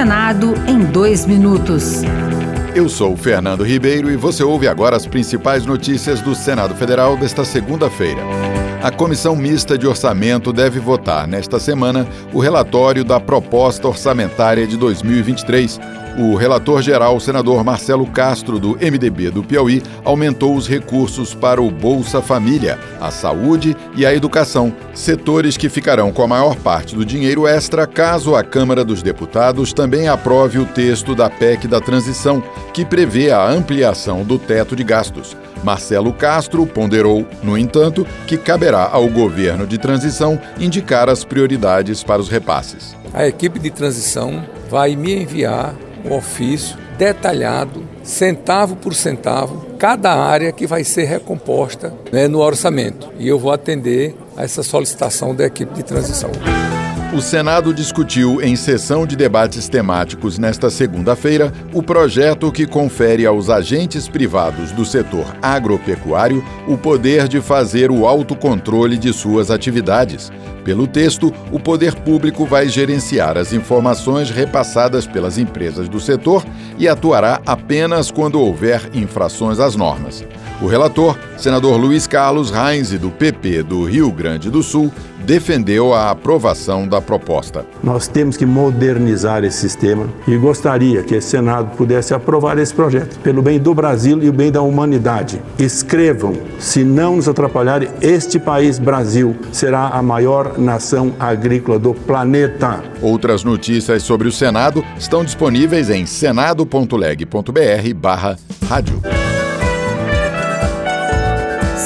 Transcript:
Senado em dois minutos. Eu sou Fernando Ribeiro e você ouve agora as principais notícias do Senado Federal desta segunda-feira. A Comissão Mista de Orçamento deve votar nesta semana o relatório da proposta orçamentária de 2023 o relator geral, o senador Marcelo Castro, do MDB do Piauí, aumentou os recursos para o Bolsa Família, a saúde e a educação, setores que ficarão com a maior parte do dinheiro extra caso a Câmara dos Deputados também aprove o texto da PEC da transição, que prevê a ampliação do teto de gastos. Marcelo Castro ponderou, no entanto, que caberá ao governo de transição indicar as prioridades para os repasses. A equipe de transição vai me enviar um ofício detalhado, centavo por centavo, cada área que vai ser recomposta né, no orçamento. E eu vou atender a essa solicitação da equipe de transição. O Senado discutiu em sessão de debates temáticos nesta segunda-feira o projeto que confere aos agentes privados do setor agropecuário o poder de fazer o autocontrole de suas atividades. Pelo texto, o poder público vai gerenciar as informações repassadas pelas empresas do setor e atuará apenas quando houver infrações às normas. O relator, senador Luiz Carlos Reis, do PP do Rio Grande do Sul, defendeu a aprovação da proposta. Nós temos que modernizar esse sistema e gostaria que o Senado pudesse aprovar esse projeto, pelo bem do Brasil e o bem da humanidade. Escrevam, se não nos atrapalharem, este país, Brasil, será a maior nação agrícola do planeta. Outras notícias sobre o Senado estão disponíveis em senado.leg.br/rádio.